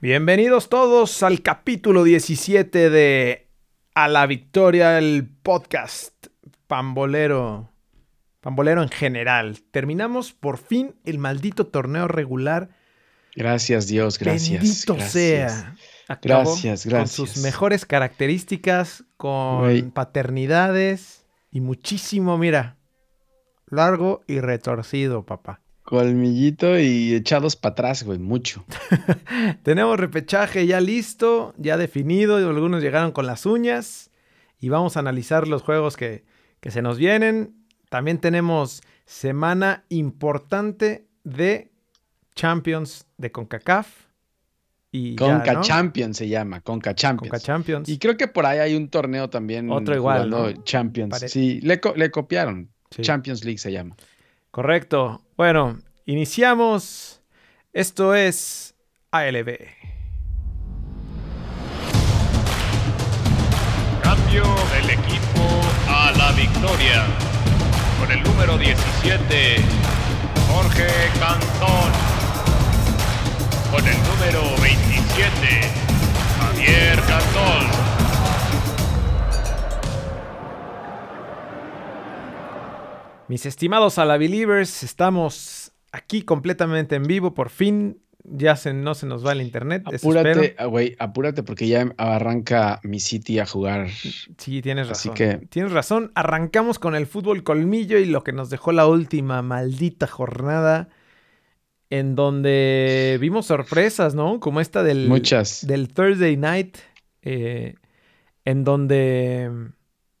Bienvenidos todos al capítulo 17 de A la Victoria, el podcast pambolero. Pambolero en general. Terminamos por fin el maldito torneo regular. Gracias Dios, gracias. Bendito gracias. sea. Acabó gracias, gracias. Con sus mejores características, con Wey. paternidades y muchísimo, mira, largo y retorcido, papá. Colmillito y echados para atrás, güey, mucho. Tenemos repechaje ya listo, ya definido, algunos llegaron con las uñas y vamos a analizar los juegos que, que se nos vienen. También tenemos semana importante de Champions de CONCACAF. Y Conca ya, ¿no? Champions se llama, Conca Champions. Conca Champions. Y creo que por ahí hay un torneo también. Otro igual, ¿no? Champions. Pare sí, le, le copiaron. Sí. Champions League se llama. Correcto. Bueno, iniciamos. Esto es ALB. Cambio del equipo a la victoria. Con el número 17, Jorge Cantón. Con el número 27, Javier Cantón. Mis estimados Alabelievers, estamos aquí completamente en vivo, por fin. Ya se, no se nos va el internet. Apúrate, güey, apúrate porque ya arranca mi City a jugar. Sí, tienes razón. Así que... Tienes razón. Arrancamos con el fútbol colmillo y lo que nos dejó la última maldita jornada en donde vimos sorpresas, ¿no? Como esta del, Muchas. del Thursday Night, eh, en donde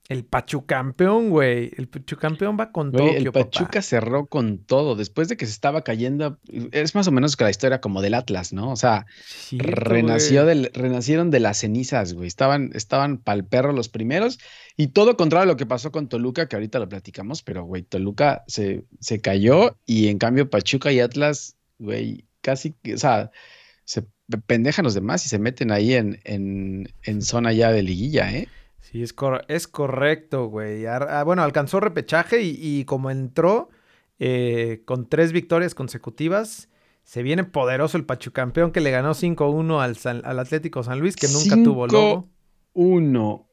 el Pachucampeón, güey. El Pachucampeón va con todo. El Pachuca papá. cerró con todo. Después de que se estaba cayendo. Es más o menos que la historia como del Atlas, ¿no? O sea, renació del, renacieron de las cenizas, güey. Estaban, estaban pa'l perro los primeros. Y todo contrario a lo que pasó con Toluca, que ahorita lo platicamos, pero, güey, Toluca se, se cayó. Y en cambio, Pachuca y Atlas, güey, casi, o sea, se pendejan los demás y se meten ahí en, en, en zona ya de liguilla, ¿eh? Sí, es, cor es correcto, güey. Ah, bueno, alcanzó repechaje y, y como entró eh, con tres victorias consecutivas, se viene poderoso el Pachucampeón que le ganó 5-1 al, San, al Atlético San Luis, que nunca tuvo logo. 1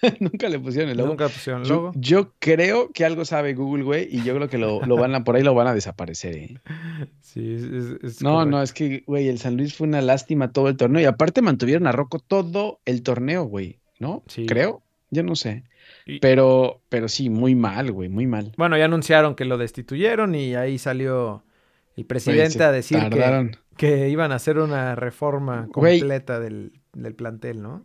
Nunca le pusieron el logo. Nunca le pusieron el logo. Yo, yo, creo que algo sabe Google, güey, y yo creo que lo, lo van a, por ahí lo van a desaparecer, ¿eh? Sí, es, es No, correcto. no, es que, güey, el San Luis fue una lástima todo el torneo. Y aparte mantuvieron a Rocco todo el torneo, güey. ¿No? Sí. Creo, yo no sé. Y... Pero, pero sí, muy mal, güey, muy mal. Bueno, ya anunciaron que lo destituyeron y ahí salió el presidente a decir que, que, iban a hacer una reforma completa del, del, plantel, ¿no?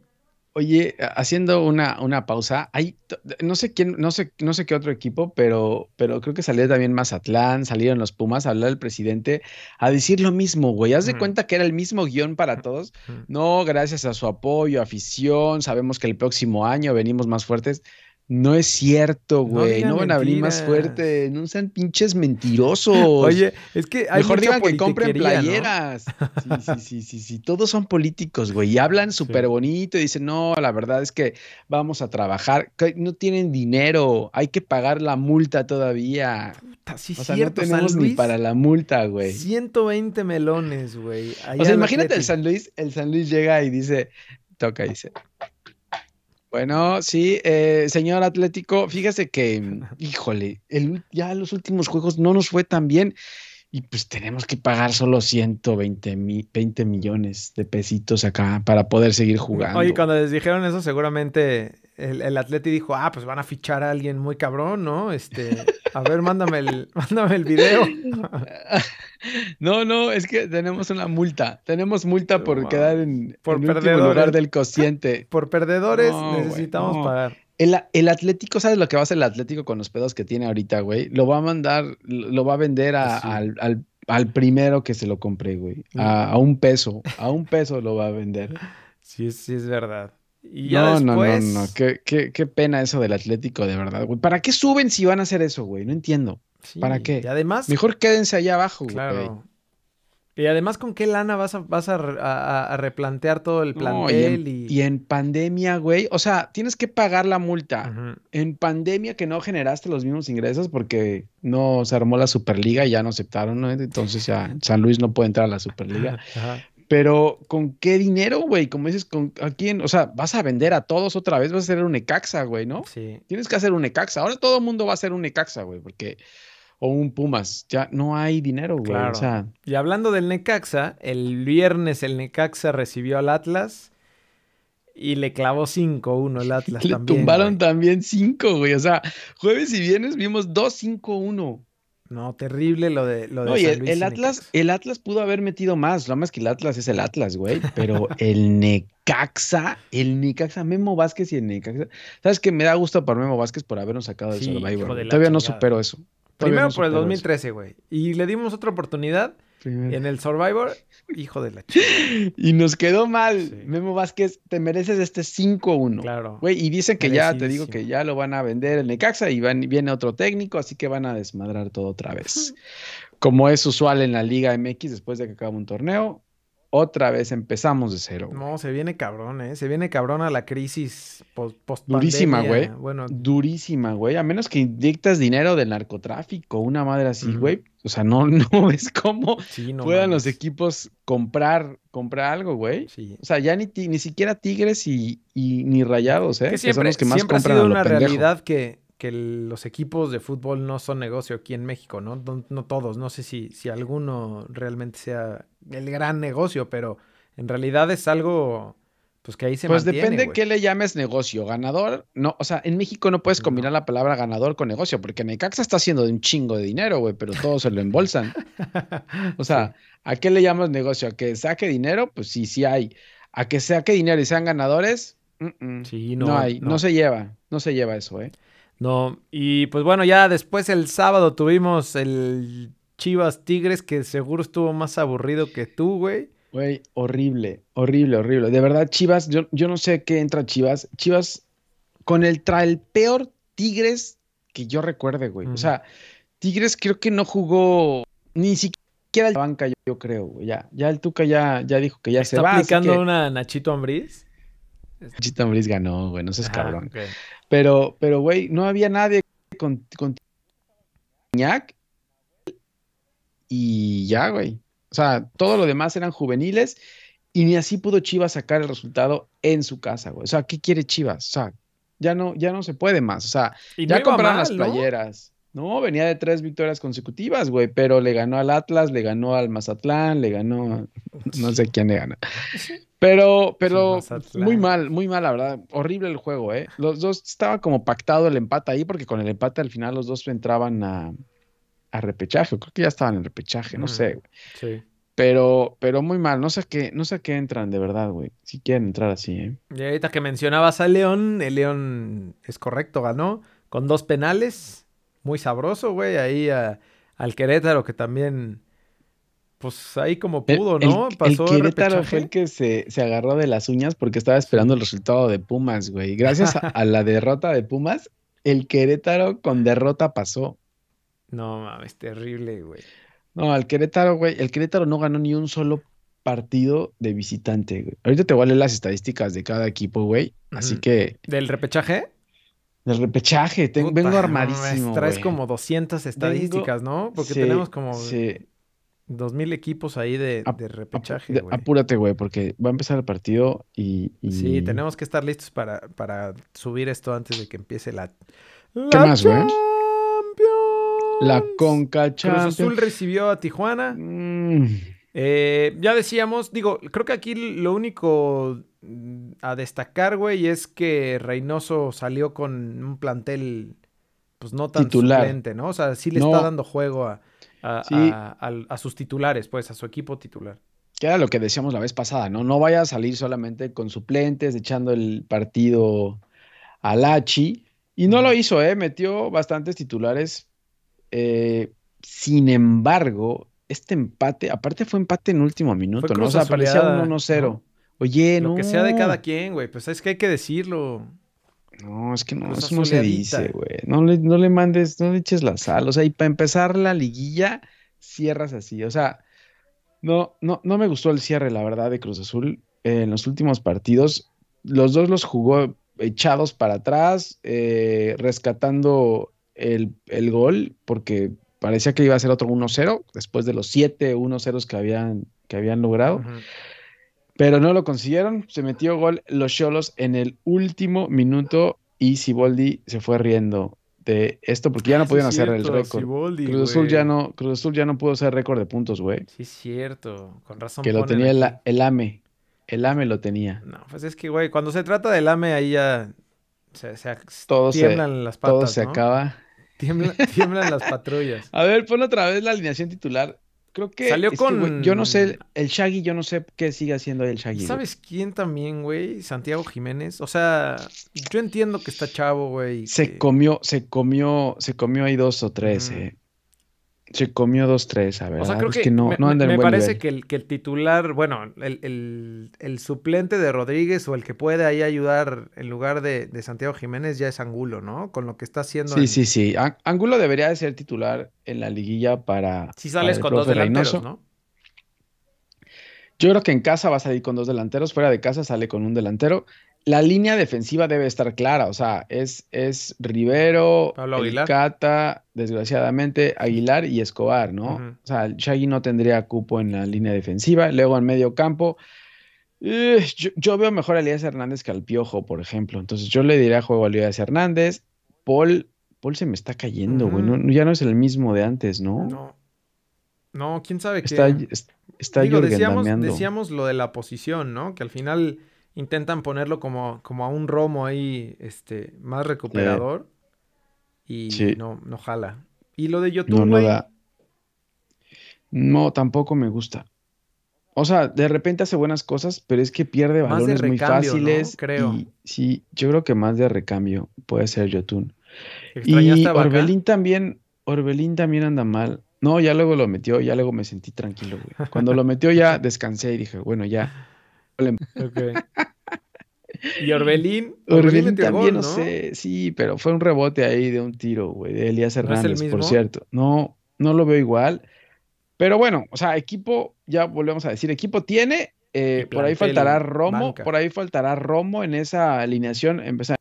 Oye, haciendo una, una pausa, hay, no sé quién, no sé, no sé qué otro equipo, pero, pero creo que salió también Mazatlán, salieron los Pumas a hablar del presidente, a decir lo mismo, güey. Haz de uh -huh. cuenta que era el mismo guion para todos. Uh -huh. No, gracias a su apoyo, afición, sabemos que el próximo año venimos más fuertes. No es cierto, güey. No, no, van a venir más fuerte. No sean pinches mentirosos. Oye, es que hay mejor digan que compren playeras. ¿no? Sí, sí, sí, sí, sí. Todos son políticos, güey. Y hablan súper sí. bonito y dicen, no, la verdad es que vamos a trabajar. No tienen dinero. Hay que pagar la multa todavía. Puta, sí, o sea, cierto, no tenemos ni para la multa, güey. 120 melones, güey. O sea, imagínate el San Luis, el San Luis llega y dice, toca y dice, bueno, sí, eh, señor Atlético, fíjese que, híjole, el, ya los últimos juegos no nos fue tan bien y pues tenemos que pagar solo 120 mi, 20 millones de pesitos acá para poder seguir jugando. Oye, cuando les dijeron eso, seguramente el, el Atleti dijo, ah, pues van a fichar a alguien muy cabrón, ¿no? Este, a ver, mándame el, mándame el video. no, no, es que tenemos una multa. Tenemos multa por quedar en, por en lugar del cociente. Por perdedores no, necesitamos wey, no. pagar. El, el, Atlético, ¿sabes lo que va a hacer el Atlético con los pedos que tiene ahorita, güey? Lo va a mandar, lo va a vender a, sí. al, al, al, primero que se lo compre, güey. A, a, un peso, a un peso lo va a vender. Sí, sí, es verdad. Y no, después... no, no, no, qué, qué, qué, pena eso del Atlético, de verdad, güey. ¿Para qué suben si van a hacer eso, güey? No entiendo. Sí, ¿Para qué? Y además... Mejor quédense allá abajo, güey. Claro. Y además, ¿con qué lana vas a, vas a, a, a replantear todo el plantel? No, y, en, y... y, en, pandemia, güey. O sea, tienes que pagar la multa. Uh -huh. En pandemia que no generaste los mismos ingresos porque no se armó la Superliga y ya no aceptaron, ¿no? Entonces ya San Luis no puede entrar a la Superliga. Ajá. Pero ¿con qué dinero, güey? Como dices, ¿con a quién? O sea, vas a vender a todos otra vez, vas a hacer un Necaxa, güey, ¿no? Sí. Tienes que hacer un Necaxa. Ahora todo el mundo va a hacer un Necaxa, güey, porque o un Pumas, ya no hay dinero, güey. Claro. O sea, Y hablando del Necaxa, el viernes el Necaxa recibió al Atlas y le clavó 5-1 el Atlas le también. tumbaron güey. también cinco, güey. O sea, jueves y viernes vimos 2-5-1. No, terrible lo de lo de No, San el, Luis el y Atlas, Necaxa. el Atlas pudo haber metido más, nada más que el Atlas es el Atlas, güey, pero el Necaxa, el Necaxa, Memo Vázquez y el Necaxa, ¿sabes qué? Me da gusto por Memo Vázquez por habernos sacado del Sí, Survivor. de Todavía no supero eso. Todavía Primero no por el supero eso. 2013, güey. Y le dimos otra oportunidad Primero. en el Survivor. Hijo de la chica. Y nos quedó mal. Sí. Memo Vázquez, te mereces este 5-1. Claro. Güey, y dicen que ya, te digo que ya lo van a vender el Necaxa y van- viene otro técnico, así que van a desmadrar todo otra vez. Como es usual en la Liga MX después de que acaba un torneo, otra vez empezamos de cero. güey. No, se viene cabrón, ¿eh? Se viene cabrón a la crisis post Durísima, güey. Bueno, Durísima, güey. A menos que inyectas dinero del narcotráfico, una madre así, güey. O sea, no, no ves cómo sí, no puedan los equipos comprar, comprar algo, güey. Sí. O sea, ya ni, ni siquiera Tigres y, y ni Rayados, ¿eh? Que Que son siempre, los que más siempre ha compran sido a lo una pendejo. realidad que, que los equipos de fútbol no son negocio aquí en México, ¿no? No, no todos. No sé si, si alguno realmente sea el gran negocio, pero en realidad es algo pues que ahí se Pues mantiene, depende güey. qué le llames negocio. Ganador, no, o sea, en México no puedes No. combinar la palabra ganador con negocio, porque Necaxa está haciendo de un chingo de dinero, güey, pero todos se lo embolsan. O sea, ¿a qué le llamas negocio? ¿A que saque dinero? Pues sí, sí hay. ¿A que saque dinero y sean ganadores? Mm, mm. Sí, no, no, hay, no. no. se lleva, no se lleva eso, ¿eh? No, y pues bueno, ya después el sábado tuvimos el Chivas Tigres, que seguro estuvo más aburrido que tú, güey. Güey, horrible, horrible, horrible. De verdad, Chivas, yo, yo no sé qué entra Chivas. Chivas con el, tra el peor Tigres que yo recuerde, güey. O sea, Tigres creo que no jugó ni siquiera la banca, yo, yo creo, güey. Ya, ya el Tuca ya, ya dijo que ya se Está va. así aplicando que una Nachito Ambriz. Chita Ambriz ganó, güey, no seas Ajá, cabrón. Pero, pero, güey, no había nadie con, con y ya, güey. O sea, todo lo demás eran juveniles y ni así pudo Chivas sacar el resultado en su casa, güey. O sea, ¿qué quiere Chivas? O sea, ya no, ya no se puede más. O sea, Y no ya iba compraron mal, las ¿no? playeras. ¿no? venía de tres victorias consecutivas, güey, pero le ganó al Atlas, le ganó al Mazatlán, le ganó, no sé quién le ganó. Pero, pero muy mal, muy mal, la verdad. Horrible el juego, ¿eh? Los dos estaba como pactado el empate ahí, porque con el empate al final los dos entraban a, a repechaje. Creo que ya estaban en repechaje, no sé. güey. Sí. Pero, pero muy mal. No sé a qué, no sé a qué entran, de verdad, güey. Si quieren entrar así, ¿eh? Y ahorita que mencionabas a León, el León es correcto, ganó con dos penales. Muy sabroso, güey. Ahí a- al Querétaro, que también, pues ahí como pudo, el- ¿no? El, Pasó el Querétaro repechaje. fue el que se, se agarró de las uñas porque estaba esperando el resultado de Pumas, güey. Gracias a, a la derrota de Pumas, el Querétaro con derrota pasó. No mames, terrible, güey. No, al Querétaro, güey, el Querétaro no ganó ni un solo partido de visitante, güey. Ahorita te voy a leer las estadísticas de cada equipo, güey. Así que, ¿Del repechaje? del repechaje, Puta, vengo no armadísimo, mames, Traes güey. como 200 estadísticas, ¿no? Porque Sí, tenemos como sí. 2000 equipos ahí de, repechaje, güey. apúrate, güey, porque va a empezar el partido y... y- Sí, tenemos que estar listos para, para subir esto antes de que empiece la... ¿Qué más, güey? La Conca Cruz Champions. Azul recibió a Tijuana. Mm, Eh, ya decíamos, digo, creo que aquí lo único mm, a destacar, güey, es que Reynoso salió con un plantel, pues no tan Titular. suplente, ¿no? O sea, sí le No. está dando juego a, a- Sí. a- sus titulares, pues, a su equipo titular. que era lo que decíamos la vez pasada, ¿no? No vaya a salir solamente con suplentes, echando el partido al Hachi. Y no lo hizo, ¿eh? Metió bastantes titulares. Eh, sin embargo, este empate, aparte fue empate en último minuto, ¿no? O sea, parecía un azuleada, 1-0. ¿no? Oye, Lo no. que sea de cada quien, güey, pues es que hay que decirlo. No, es que no, Cruz eso no se dice, güey. No le, no le mandes, no le eches la sal. O sea, y para empezar la liguilla, cierras así. O sea, no, no, no me gustó el cierre, la verdad, de Cruz Azul. Eh, en los últimos partidos, los dos los jugó echados para atrás, eh, rescatando el, el gol, porque parecía que iba a ser otro 1-0, después de los 7 1-0 que habían, que habían logrado. Pero no lo consiguieron. Se metió gol los Cholos en el último minuto y Siboldi se fue riendo de esto porque ya no Ah, sí podían hacer el récord. Cruz Azul ya no, Cruz Azul ya no pudo hacer récord de puntos, güey. Sí, es cierto. Con razón. Que lo tenía el, el AME. El AME lo tenía. No, pues es que, güey, cuando se trata del AME, ahí ya se, se Todo se- tiemblan las patas, Todo se ¿no? acaba. Tiemblan, tiemblan las patrullas. A ver, pon otra vez la alineación titular. Creo que Salió es que, con- yo no sé, el Shaggy, yo no sé qué sigue haciendo ahí el Shaggy. ¿Sabes quién también, güey? Santiago Jiménez. O sea, yo entiendo que está chavo, güey. Se que- comió, se comió, se comió ahí dos o tres, eh. Se comió dos, tres, a ver. O sea, creo es que, que no, me, no anda en me parece nivel. que el, que el titular, bueno, el, el- el suplente de Rodríguez o el que puede ahí ayudar en lugar de, de Santiago Jiménez ya es Angulo, ¿no? Con lo que está haciendo. Sí, en- sí, sí. Ángulo debería de ser titular en la liguilla para, Si sales con dos delanteros, Reynoso. ¿no? Yo creo que en casa va a salir con dos delanteros, fuera de casa sale con un delantero. La línea defensiva debe estar clara, o sea, es, es Rivero, Pablo Aguilar. Cata, desgraciadamente, Aguilar y Escobar, ¿no? O sea, Shaggy no tendría cupo en la línea defensiva. Luego en medio campo, eh, yo, yo veo mejor a Elías Hernández que al Piojo, por ejemplo. Entonces yo le diría juego a Elías Hernández. Paul, Paul se me está cayendo, güey. No- ya no es el mismo de antes, ¿no? No. No, quién sabe qué. Está, es- está Digo, decíamos, decíamos lo de la posición, ¿no? Que al final intentan ponerlo como, como a un romo ahí, este, más recuperador. Y Sí. no, no jala. Y lo de No, YouTube, no güey. da. No, tampoco me gusta. O sea, de repente hace buenas cosas, pero es que pierde Más de balones muy recambio, ¿no? fáciles. Creo. Y sí, yo creo que más de recambio puede ser Yotun. ¿Extrañaste Y? Orbelín también, Orbelín también anda mal. No, ya luego lo metió, ya luego me sentí tranquilo, güey. Cuando lo metió ya descansé y dije, bueno, ya. Ok. Y Orbelín. Orbelín también, gol, no sé, sí, pero fue un rebote ahí de un tiro, güey, de Elías ¿No es el Hernández, por cierto. No, no lo veo igual. Pero bueno, o sea, equipo, ya volvemos a decir, equipo tiene, eh, por ahí faltará Romo, banca. por ahí faltará Romo en esa alineación, empezar,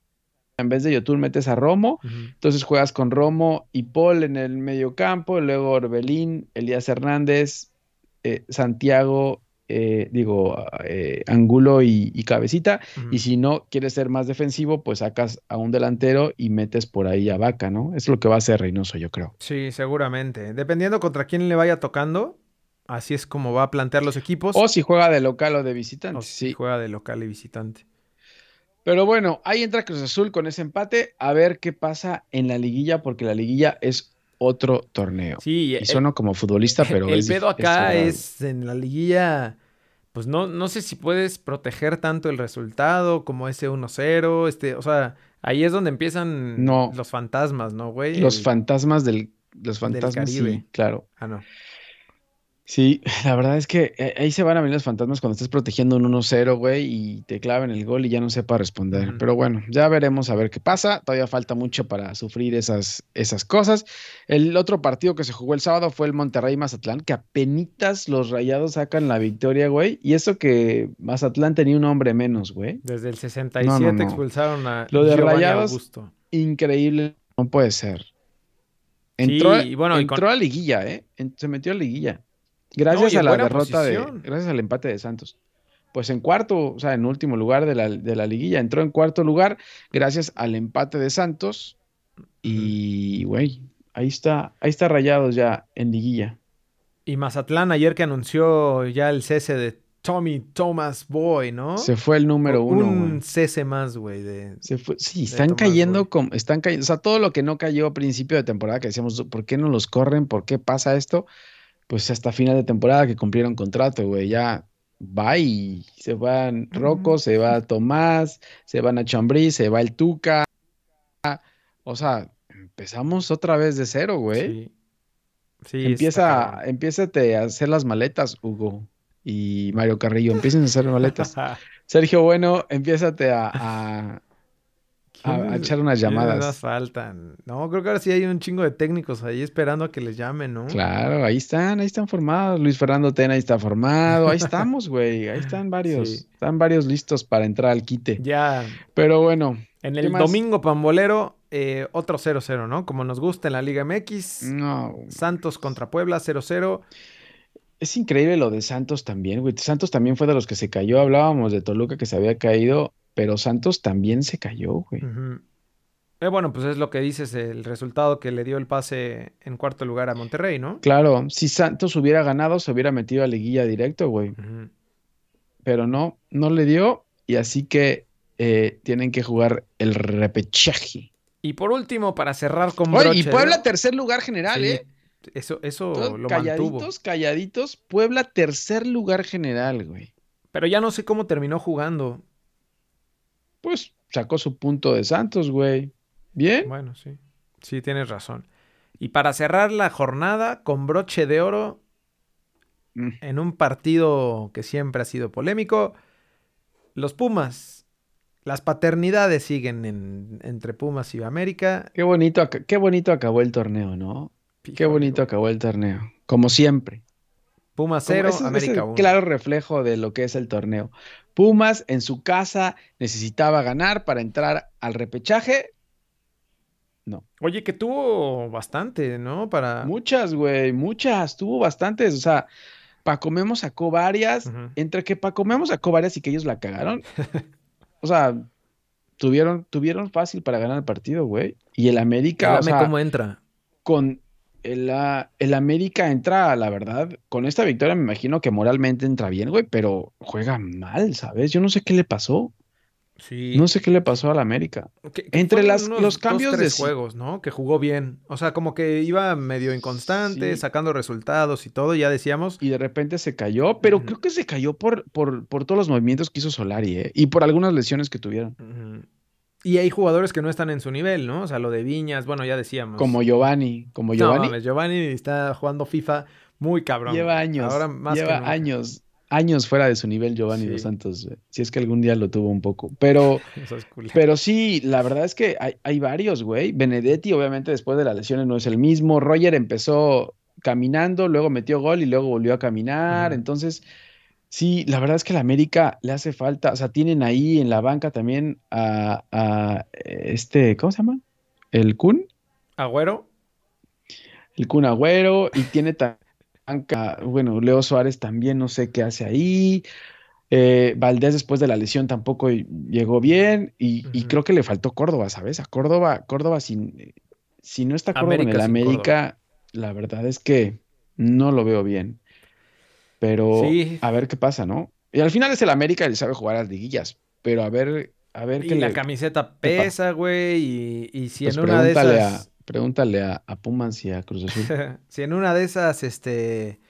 en vez de Yotun metes a Romo, entonces juegas con Romo y Paul en el medio campo, luego Orbelín, Elías Hernández, eh, Santiago, eh, digo, eh, Angulo y, y Cabecita, y si no quieres ser más defensivo, pues sacas a un delantero y metes por ahí a Vaca, ¿no? Es lo que va a hacer Reynoso, yo creo. Sí, seguramente. Dependiendo contra quién le vaya tocando, así es como va a plantear los equipos. O si juega de local o de visitante, o si sí. juega de local y visitante. Pero bueno, ahí entra Cruz Azul con ese empate, a ver qué pasa en la liguilla, porque la liguilla es otro torneo. Sí, Y el- sueno como futbolista, pero el es pedo acá es en la liguilla, pues no, no sé si puedes proteger tanto el resultado como ese 1-0, este, o sea, ahí es donde empiezan No. los fantasmas, ¿no, güey? Los El- fantasmas del... Los fantasmas, Caribe. claro. Ah, no. Sí, la verdad es que eh, ahí se van a venir los fantasmas cuando estés protegiendo un 1-0, güey, y te claven el gol y ya no sepa responder. Pero bueno, ya veremos a ver qué pasa. Todavía falta mucho para sufrir esas, esas cosas. El otro partido que se jugó el sábado fue el Monterrey-Mazatlán, que apenitas los rayados sacan la victoria, güey. Y eso que Mazatlán tenía un hombre menos, güey. Desde el 67 No, no, no. expulsaron a Lo de Giovanni Rayados, Augusto. Increíble, no puede ser. Entró, y bueno, y con- entró a liguilla, ¿eh? Se metió a liguilla. Gracias No, a la derrota de. Gracias al empate de Santos. Pues en cuarto, o sea, en último lugar de la, de la liguilla. Entró en cuarto lugar gracias al empate de Santos. Y, güey, ahí está, ahí está Rayados ya en liguilla. Y Mazatlán ayer que anunció ya el cese de Tommy Thomas Boy, ¿no? Se fue el número uno, Un cese más, güey. Se fue, sí, están cayendo como, están cayendo, o sea, todo lo que no cayó a principio de temporada, que decíamos, ¿por qué no los corren? ¿Por qué pasa esto? Pues hasta final de temporada que cumplieron contrato, güey, ya va y se van Rocco, se va Tomás, se van a Chambrí, se va el Tuca, o sea, empezamos otra vez de cero, güey. Sí. Sí, Empieza, a hacer las maletas, Hugo y Mario Carrillo, empiecen a hacer maletas. Sergio Bueno, empiézate a, a, a- a ¿Quiénes- echar unas llamadas. faltan? No, creo que ahora sí hay un chingo de técnicos ahí esperando a que les llamen, ¿no? Claro, ahí están, ahí están formados. Luis Fernando Tena ahí está formado. Ahí estamos, güey. Ahí están varios. Sí. Están varios listos para entrar al quite. Ya Pero bueno, en ¿Qué el más? domingo pambolero, eh, otro 0-0, ¿no? Como nos gusta en la Liga MX. no. Santos contra Puebla 0-0. Es increíble lo de Santos también, güey. Santos también fue de los que se cayó. Hablábamos de Toluca que se había caído, pero Santos también se cayó, güey. Eh, bueno, pues es lo que dices, el resultado que le dio el pase en cuarto lugar a Monterrey, ¿no? Claro, si Santos hubiera ganado, se hubiera metido a liguilla directo, güey. Pero no, no le dio, y así que eh, tienen que jugar el repechaje. Y por último, para cerrar con Oye, y Puebla tercer lugar general, ¿eh? Eso, eso lo calladitos, mantuvo. Calladitos, Puebla tercer lugar general, güey. Pero ya no sé cómo terminó jugando. Pues sacó su punto de Santos, güey. Bien. Bueno, sí. Sí, tienes razón. Y para cerrar la jornada con broche de oro, mm. en un partido que siempre ha sido polémico, los Pumas. Las paternidades siguen entre Pumas y América. Qué bonito, qué bonito acabó el torneo, ¿no? qué bonito acabó el torneo. Como siempre. Pumas 0, América 1. Claro reflejo de lo que es el torneo. Pumas en su casa necesitaba ganar para entrar al repechaje no. Oye, que tuvo bastante, ¿no? Para. Muchas, güey, muchas, tuvo bastantes. O sea, Paco Memo sacó varias. Entre que Paco Memo sacó varias y que ellos la cagaron. o sea, tuvieron, tuvieron fácil para ganar el partido, güey. Y el América. Dígame cómo entra. Con el, el, América entra, la verdad, con esta victoria me imagino que moralmente entra bien, güey, pero juega mal, ¿sabes? Yo no sé qué le pasó. No sé qué le pasó al América. Entre las, los cambios de juegos, ¿no? Que jugó bien. O sea, como que iba medio inconstante, sacando resultados y todo, ya decíamos. Y de repente se cayó, pero creo que se cayó por, por, por, todos los movimientos que hizo Solari, ¿eh? Y por algunas lesiones que tuvieron. Y hay jugadores que no están en su nivel, ¿no? O sea, lo de Viñas, bueno, ya decíamos. Como Giovanni. Como Giovanni. No, Giovanni está jugando FIFA muy cabrón. Lleva años. Ahora más lleva años años fuera de su nivel Giovanni Dos Santos, si es que algún día lo tuvo un poco. Pero, pero sí, la verdad es que hay, varios, güey. Benedetti, obviamente, después de las lesiones no es el mismo. Roger empezó caminando, luego metió gol y luego volvió a caminar. Entonces, sí, la verdad es que a la América le hace falta. O sea, tienen ahí en la banca también a, a este, ¿cómo se llama? ¿El Kun? Agüero. El Kun Agüero y tiene también bueno, Leo Suárez también no sé qué hace ahí. Eh, Valdés después de la lesión tampoco llegó bien y, creo que le faltó Córdoba, ¿sabes? A Córdoba, Córdoba sin, si no está Córdoba en el América, la verdad es que no lo veo bien. Pero a ver qué pasa, ¿no? Y al final es el América y sabe jugar a las liguillas, pero a ver, a ver qué la camiseta pesa, güey, y, si pues en una de esas... Pregúntale a, a, Pumas y a Cruz Azul. si en una de esas este,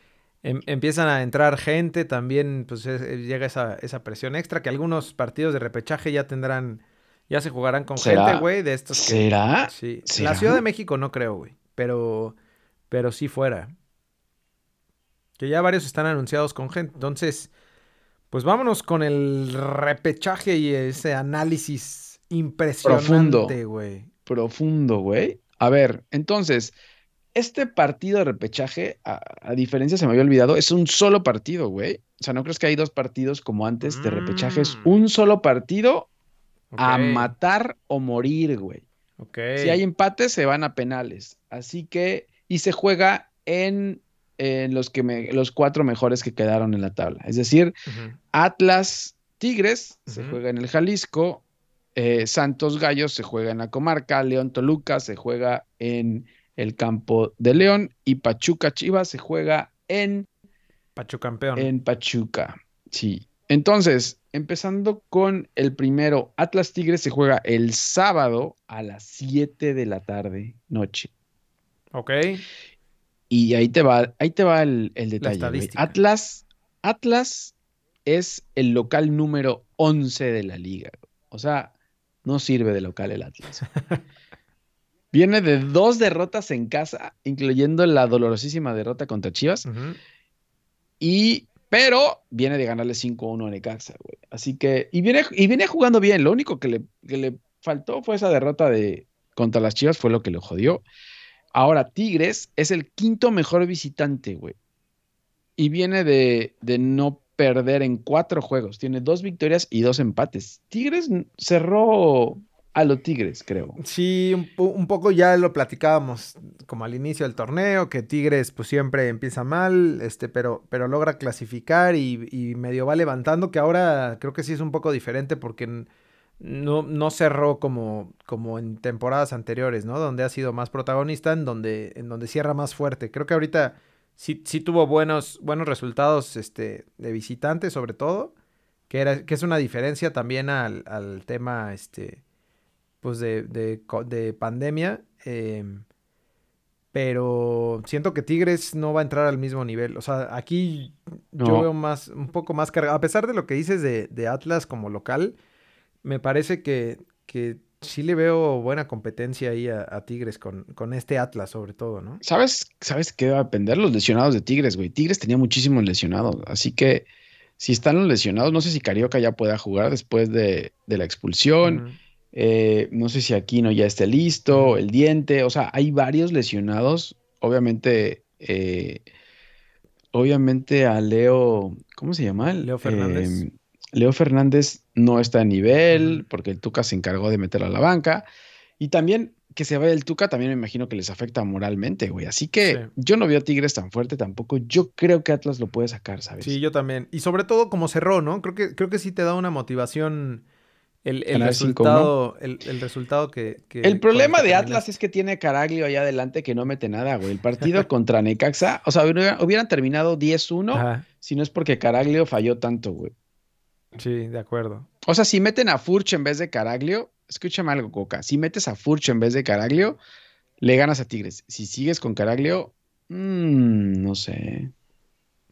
em, empiezan a entrar gente, también pues llega esa, esa, presión extra, que algunos partidos de repechaje ya tendrán, ya se jugarán con gente, güey, de estos. ¿Será? Sí. La Ciudad de México no creo, güey, pero, pero sí fuera. Que ya varios están anunciados con gente. Entonces, pues vámonos con el repechaje y ese análisis impresionante, güey. Profundo, güey. A ver, entonces, este partido de repechaje, a, diferencia, se me había olvidado, es un solo partido, güey. O sea, no crees que hay dos partidos como antes de repechaje, es mm. un solo partido a matar o morir, güey. Si hay empates, se van a penales. Así que, y se juega en, los, que los cuatro mejores que quedaron en la tabla. Es decir, Atlas Tigres se juega en el Jalisco, eh, Santos Gallos se juega en la comarca, León Toluca se juega en el campo de León y Pachuca Chivas se juega en Pachuca campeón. En Pachuca, sí. Entonces, empezando con el primero, Atlas Tigres se juega el sábado a las 7 de la tarde, noche. Ok. Y ahí te va, ahí te va el, detalle. Atlas, Atlas es el local número 11 de la liga. O sea, no sirve de local el Atlas. Viene de dos derrotas en casa, incluyendo la dolorosísima derrota contra Chivas. Y, pero viene de ganarle 5-1 a Necaxa, güey. Así que, y viene, y viene jugando bien. Lo único que le, le faltó fue esa derrota de, contra las Chivas, fue lo que le jodió. Ahora, Tigres es el quinto mejor visitante, güey. Y viene de, de no perder en cuatro juegos. Tiene dos victorias y dos empates. Tigres cerró a los Tigres, creo. Sí, un, poco ya lo platicábamos como al inicio del torneo, que Tigres pues siempre empieza mal, este, pero, pero logra clasificar y, medio va levantando, que ahora creo que sí es un poco diferente porque no, no cerró como, como en temporadas anteriores, ¿no? Donde ha sido más protagonista, en donde, en donde cierra más fuerte. Creo que ahorita sí, sí tuvo buenos, buenos resultados este, de visitante sobre todo, que, era, que es una diferencia también al, al tema, este pues de, de, pandemia. Em, pero siento que Tigres no va a entrar al mismo nivel. O sea, aquí yo veo más, un poco más cargado. A pesar de lo que dices de, Atlas como local, me parece que, que, sí le veo buena competencia ahí a, Tigres con, con, este Atlas, sobre todo, ¿no? ¿Sabes, ¿Sabes qué va a depender? Los lesionados de Tigres, güey. Tigres tenía muchísimos lesionados. Así que si están los lesionados, no sé si Carioca ya pueda jugar después de, la expulsión. Eh, no sé si Aquino ya esté listo, el diente, o sea, hay varios lesionados. Obviamente, eh, obviamente a Leo, ¿cómo se llama? Leo Fernández. Em, Leo Fernández no está a nivel porque el Tuca se encargó de meterlo a la banca. Y también que se vaya el Tuca, también me imagino que les afecta moralmente, güey. Así que yo no veo a Tigres tan fuerte tampoco. Yo creo que Atlas lo puede sacar, ¿sabes? Sí, yo también. Y sobre todo como cerró, ¿no? Creo que, creo que sí te da una motivación el, resultado, el, resultado que, El problema de Atlas es que tiene Caraglio allá adelante que no mete nada, güey. El partido contra Necaxa, o sea, hubieran, terminado 10-1 si no es porque Caraglio falló tanto, güey. Sí, de acuerdo. O sea, si meten a Furch en vez de Caraglio, escúchame algo, Coca. Si metes a Furch en vez de Caraglio, le ganas a Tigres. Si sigues con Caraglio, mmm, no sé.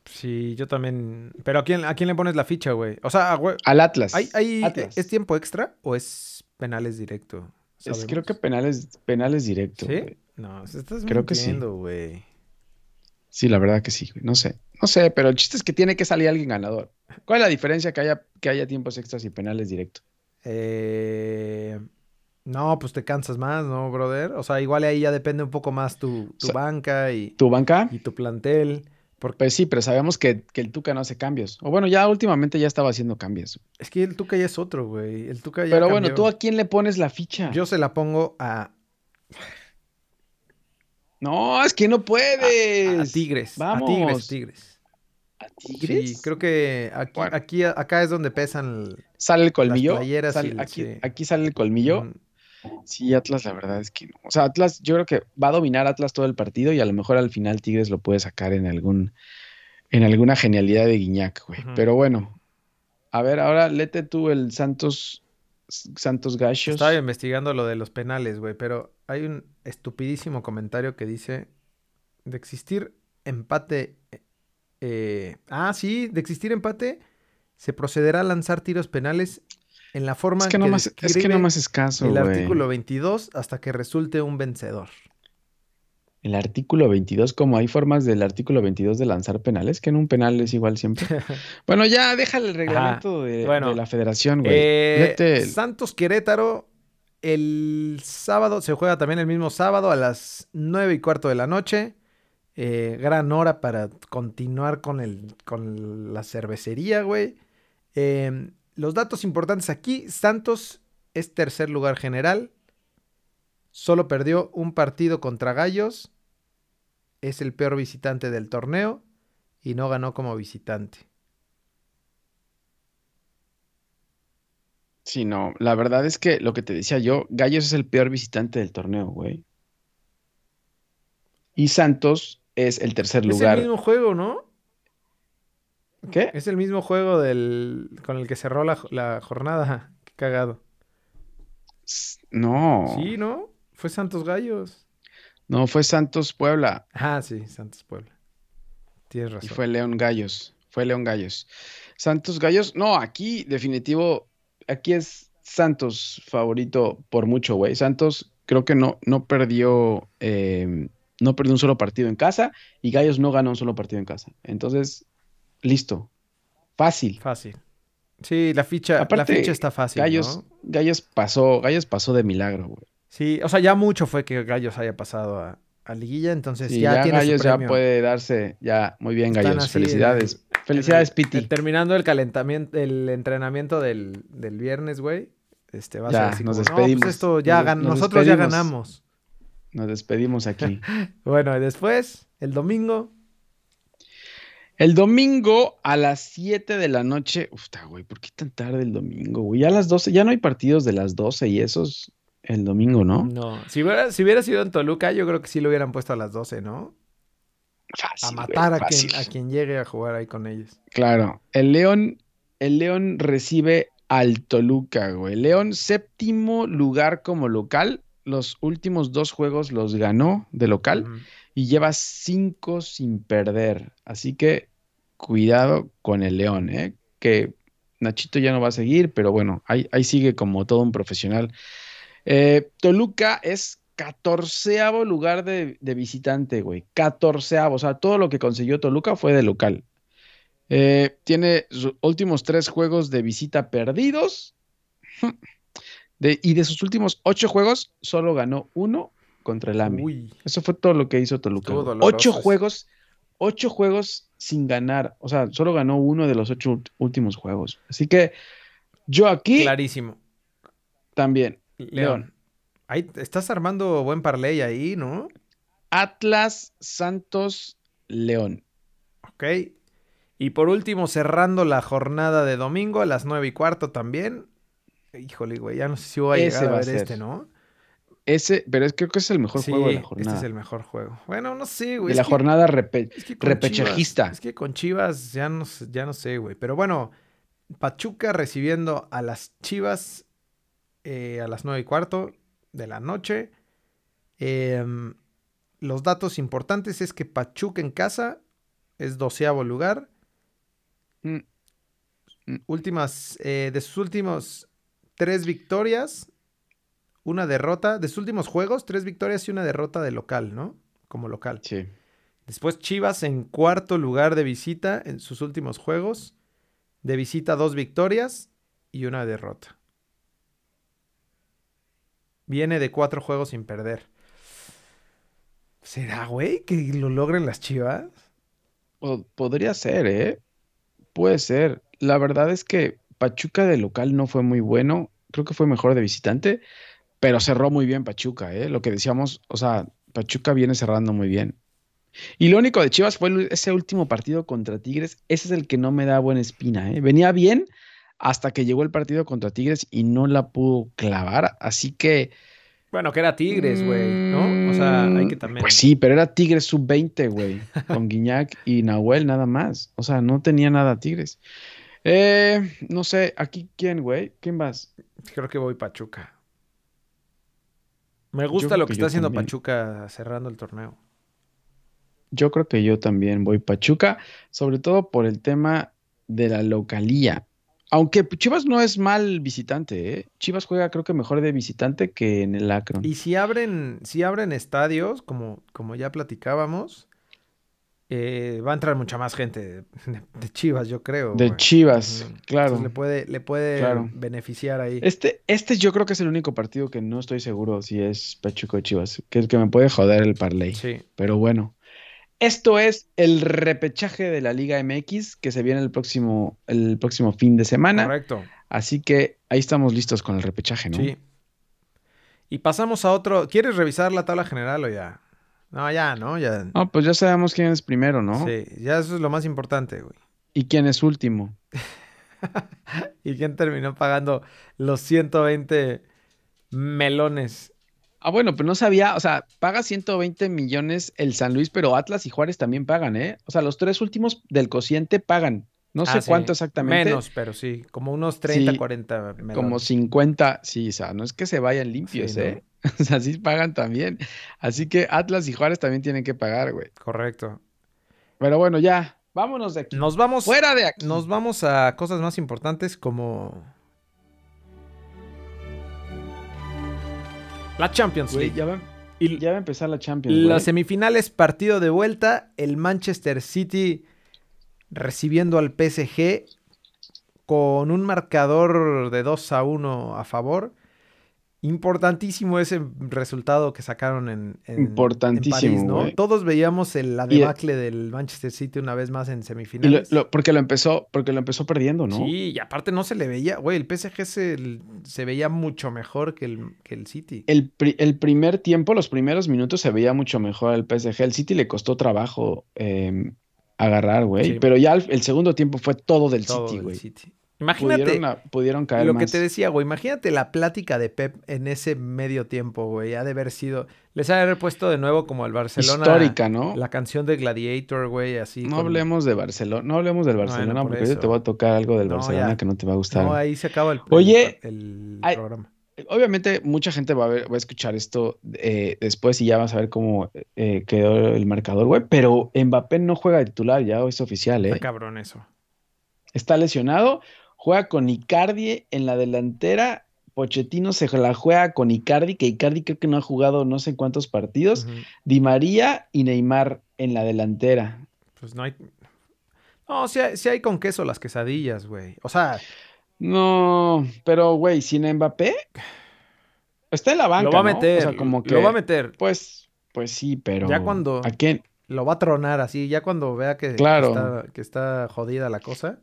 Sí, yo también. Pero ¿a quién, a quién le pones la ficha, güey? O sea, güey, al Atlas. ¿hay, ¿Es tiempo extra o es penales directo? creo que penales, penales directo. ¿Sí? No, estás creo güey. Sí, la verdad que sí, güey. No sé. No sé, pero el chiste es que tiene que salir alguien ganador. ¿Cuál es la diferencia que haya, que haya tiempos extras y penales directo? Eh, no, pues te cansas más, ¿no, brother? O sea, igual ahí ya depende un poco más tu, tu banca y... ¿Tu banca? Y tu plantel. Pues sí, pero sabemos que, el Tuca no hace cambios. O bueno, ya últimamente ya estaba haciendo cambios. Es que el Tuca ya es otro, güey. El Tuca ya Pero bueno, ¿tú a quién le pones la ficha? Yo se la pongo a. No, es que no puedes. A, Tigres. Vamos. A Tigres, Tigres. ¿A Tigres? Sí, creo que aquí, acá es donde pesan. Sale el colmillo. aquí, sale el colmillo. Sí, Atlas, la verdad es que no. O sea, Atlas, yo creo que va a dominar Atlas todo el partido y a lo mejor al final Tigres lo puede sacar en algún, en alguna genialidad de Guiñac, güey. Pero bueno, a ver, ahora lete tú el Santos, Santos Gachos. Estaba investigando lo de los penales, güey, pero hay un estupidísimo comentario que dice de existir empate. Eh, ah, sí, de existir empate, se procederá a lanzar tiros penales en la forma es que, no más, es que no más escaso, el artículo 22 hasta que resulte un vencedor. El artículo 22, como hay formas del artículo 22 de lanzar penales, que en un penal es igual siempre. bueno, ya déjale el reglamento de, la federación, güey. Eh, Santos Querétaro, el sábado, se juega también el mismo sábado a las 9 y cuarto de la noche. Eh, gran hora para continuar con, el, con la cervecería, güey. Eh, los datos importantes aquí, Santos es tercer lugar general, solo perdió un partido contra Gallos, es el peor visitante del torneo y no ganó como visitante. Sí, no, la verdad es que lo que te decía yo, Gallos es el peor visitante del torneo, güey. Y Santos es el tercer lugar. Es el mismo juego, ¿no? ¿Qué? Es el mismo juego del con el que cerró la, jornada. Qué cagado. No. Sí, ¿no? Fue Santos Gallos. No, fue Santos Puebla. Ah, sí, Santos Puebla. Tienes razón. Y fue León Gallos. Fue León Gallos. Santos Gallos. No, aquí, definitivo, aquí es Santos favorito por mucho, güey. Santos creo que no, no perdió. Eh, no perdió un solo partido en casa y Gallos no ganó un solo partido en casa. Entonces, Listo. Fácil. Fácil. Sí, la ficha, la ficha está fácil. Gallos, Gallos pasó, Gallos pasó de milagro, güey. Sí, o sea, ya mucho fue que Gallos haya pasado a, Liguilla, entonces ya, ya, tiene Gallos ya puede darse, ya, muy bien, Gallos. Felicidades. Felicidades, Piti. terminando el calentamiento, el entrenamiento del, del viernes, güey. este, va a ser así nos como, "No, despedimos. pues esto ya Nos- gan- nos nosotros ya despedimos. ganamos. Nos despedimos aquí. Bueno, y después, el domingo, El domingo a las 7 de la noche. Uf, güey, ¿por qué tan tarde el domingo, güey? Ya a las 12, ya no hay partidos de las 12 y esos el domingo, ¿no? no. Si hubiera, si hubiera sido en Toluca, yo creo que sí lo hubieran puesto a las 12, ¿no? Fácil, A güey, matar a, quien, a quien llegue a jugar ahí con ellos. Claro, el León, el León recibe al Toluca, güey. León, séptimo lugar como local. Los últimos dos juegos los ganó de local y lleva cinco sin perder. Así que cuidado con el León, ¿eh? Que Nachito ya no va a seguir, pero bueno, ahí, ahí sigue como todo un profesional. Eh, Toluca es catorceavo lugar de, de visitante, güey. Catorceavo. O sea, todo lo que consiguió Toluca fue de local. Eh, tiene sus últimos tres juegos de visita perdidos. De- y de sus últimos ocho juegos, solo ganó uno contra el. Uy, Eso fue todo lo que hizo Toluca. Ocho juegos, ocho juegos sin ganar. O sea, solo ganó uno de los ocho últimos juegos. Así que yo aquí clarísimo. también. León. Ahí estás armando buen parlay ahí, ¿no? Atlas, Santos, León. Ok. Y por último, cerrando la jornada de domingo a las nueve y cuarto también. Híjole, güey, ya no sé si voy a Ese llegar a a ver ser. este, ¿no? Ese, pero es, creo que es el mejor Sí, juego de la este jornada. es el mejor juego. Bueno, no sé, güey. de la que- jornada repe- es que con repechajista. Chivas- es que con Chivas ya no, sé- ya no sé, güey. Pero bueno, Pachuca recibiendo a las Chivas eh, a las nueve y cuarto de la noche. Em, los datos importantes es que Pachuca en casa es doceavo lugar. Mm, mm. Últimas, eh, de sus últimos tres victorias, una derrota. De sus últimos juegos, tres victorias y una derrota de local, ¿no? Como local. Sí. Después Chivas en cuarto lugar de visita en sus últimos juegos. De visita dos victorias y una derrota. Viene de cuatro juegos sin perder. ¿Será, güey, que lo logren las Chivas? Po- podría ser, ¿eh? Puede ser. La verdad es que Pachuca de local no fue muy bueno. Creo que fue mejor de visitante, pero cerró muy bien Pachuca, ¿eh? Lo que decíamos, o sea, Pachuca viene cerrando muy bien. Y lo único de Chivas fue ese último partido contra Tigres. Ese es el que no me da buena espina, ¿eh? Venía bien hasta que llegó el partido contra Tigres y no la pudo clavar. Así que. Bueno, que era Tigres, güey, ¿no? O sea, hay que también... Pues sí, pero era Tigres sub-20, güey. Con Guiñac y Nahuel nada más. O sea, no tenía nada Tigres. Eh, no sé, aquí quién, güey. ¿Quién vas? Creo que voy Pachuca. Me gusta lo que está haciendo también. Pachuca cerrando el torneo. Yo creo que yo también voy Pachuca, sobre todo por el tema de la localía. Aunque Chivas no es mal visitante, ¿eh? Chivas juega creo que mejor de visitante que en el Akron. Y si abren, si abren estadios, como, como ya platicábamos, eh, va a entrar mucha más gente de, de Chivas, yo creo. De. Chivas, claro. Entonces le puede, le puede Claro. beneficiar ahí. Este, este yo creo que es el único partido que no estoy seguro si es Pachuca o Chivas, que es que me puede joder el parlay. Sí. Pero bueno, esto es el repechaje de la Liga MX que se viene el próximo, el próximo fin de semana. Correcto. Así que ahí estamos listos con el repechaje, ¿no? Sí. Y pasamos a otro. ¿Quieres revisar la tabla general o ya? No, ya, ¿no? Ya. No, pues ya sabemos quién es primero, ¿no? Sí, ya eso es lo más importante, güey. Y quién es último. ¿Y quién terminó pagando los 120 melones? Ah, bueno, pero no sabía, o sea, paga 120 millones el San Luis, pero Atlas y Juárez también pagan, ¿eh? O sea, los tres últimos del cociente pagan. No sé Ah, sí. cuánto exactamente. Menos, pero sí, como unos 30, Sí, 40 melones. Como 50, sí, o sea, no es que se vayan limpios, Sí, ¿no? ¿eh? O sea, sí pagan también. Así que Atlas y Juárez también tienen que pagar, güey. Correcto. Pero bueno, ya, vámonos de aquí. Nos vamos, Fuera de aquí. nos vamos a cosas más importantes como la Champions League. ya, va, Y ya va a empezar la Champions, las güey. semifinales, partido de vuelta, el Manchester City recibiendo al PSG con un marcador de 2 a 1 a favor. Importantísimo ese resultado que sacaron en, en- París, ¿no? Todos veíamos el, la debacle del Manchester City una vez más en lo- semifinales. lo- porque lo empezó, porque lo empezó perdiendo, ¿no? Sí, y aparte no se le veía, güey, el PSG se, se veía mucho mejor que el, que el City. El, pri- el primer tiempo, los primeros minutos se veía mucho mejor al PSG. El City le costó trabajo eh, agarrar, güey. Sí. Pero ya el, el segundo tiempo fue todo del Todo City, güey. Imagínate Pudieron, pudieron caer lo que te decía, güey. Imagínate la plática de Pep en ese medio tiempo, güey. Ha de haber sido. Les ha de haber puesto de nuevo como el Barcelona. Histórica, ¿no? La canción de Gladiator, güey, así. No con- hablemos de Barcelona, no hablemos del Barcelona, por porque eso. te va a tocar algo del No, Barcelona ya. que no te va a gustar. No, ahí se acaba el, Oye, el, programa. Obviamente, mucha gente va a ver, va a escuchar esto eh, después y ya vas a ver cómo eh, quedó el marcador, güey. Pero Mbappé no juega de titular, ya es oficial, Está ¿eh? cabrón eso. Está lesionado, juega con Icardi en la delantera. Pochettino se la juega con Icardi, que Icardi creo que no ha jugado no sé cuántos partidos. Di María y Neymar en la delantera. Pues no hay. No, sí hay, sí hay con queso las quesadillas, güey. O sea, No, pero güey, sin Mbappé está en la banca, lo va a ¿no? meter. O sea, como que Lo va a meter. pues pues sí, pero Ya cuando- ¿a quién? Lo va a tronar así. Ya cuando vea que, está, que está jodida la cosa.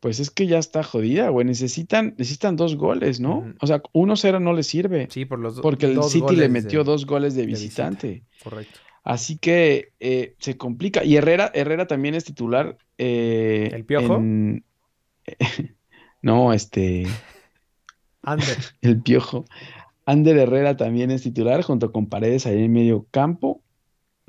Pues es que ya está jodida, güey. Necesitan, necesitan dos goles, ¿no? O sea, 1-0 no les sirve. Sí, por los do- Porque el dos City le metió de- dos goles de de visita. visitante. Correcto. Así que eh, se complica. Y Herrera, Herrera también es titular. eh, ¿El Piojo? en- No, este, Ander. el Piojo. Ander Herrera también es titular junto con Paredes ahí en medio campo.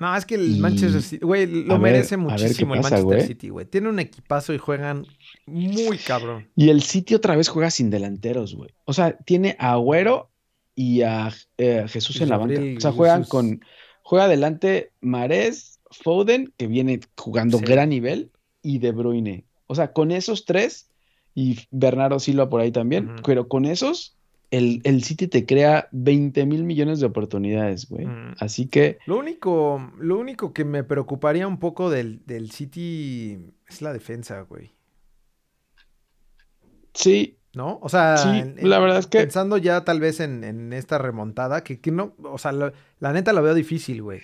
No, es que el Y- Manchester City, güey, lo a merece ver muchísimo el Manchester güey. City, güey. Tiene un equipazo y juegan muy cabrón. Y el City otra vez juega sin delanteros, güey. O sea, tiene a Agüero y a eh, Jesús Y en la banca. O sea, juegan Jesús. con. Juega adelante Marés, Foden, que viene jugando Sí. gran nivel, y De Bruyne. O sea, con esos tres, y Bernardo Silva por ahí también, pero con esos, el, el City te crea 20 mil millones de oportunidades, güey. Mm. Así que, Lo único, lo único que me preocuparía un poco del, del City es la defensa, güey. sí, ¿No? O sea, Sí, en- la verdad es que- pensando ya tal vez en, en esta remontada, que, que no, o sea, la, la neta lo veo difícil, güey.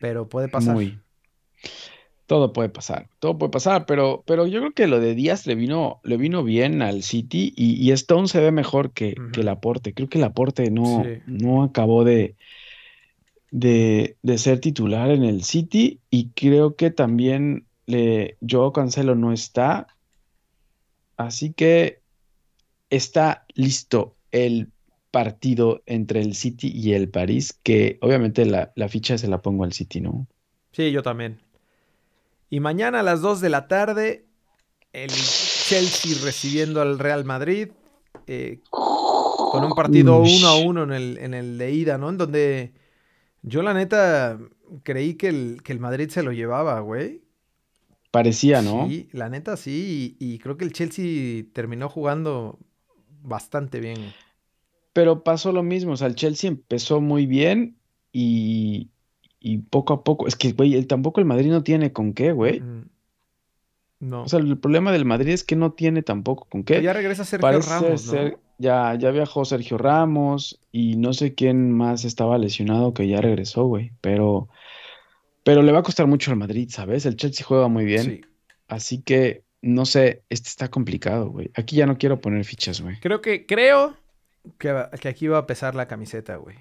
Pero puede pasar. Muy. Todo puede pasar, todo puede pasar, pero, pero yo creo que lo de Díaz le vino, le vino bien al City y, y Stone se ve mejor que, Ujú. que Laporte. Creo que Laporte no, Sí. no acabó de, de, de ser titular en el City y creo que también le, Joao Cancelo no está. Así que está listo el partido entre el City y el París, que obviamente la, la ficha se la pongo al City, ¿no? Sí, yo también. Y mañana a las 2 de la tarde, el Chelsea recibiendo al Real Madrid. eh, con un partido Ush. uno a uno en el, en el de ida, ¿no? En donde yo la neta creí que el, que el Madrid se lo llevaba, güey. Parecía, ¿no? Sí, la neta sí. Y, y creo que el Chelsea terminó jugando bastante bien. Pero pasó lo mismo, o sea, el Chelsea empezó muy bien y, y poco a poco, es que, güey, el- tampoco el Madrid no tiene con qué, güey. Mm, No. O sea, el problema del Madrid es que no tiene tampoco con Pero qué. ya regresa Sergio Parece Ramos, ¿no? ser, ya, ya viajó Sergio Ramos y no sé quién más estaba lesionado que ya regresó, güey. Pero, pero le va a costar mucho al Madrid, ¿sabes? El Chelsea juega muy bien, Sí. así que no sé, este está complicado, güey. Aquí ya no quiero poner fichas, güey. Creo que, creo que, que aquí va a pesar la camiseta, güey.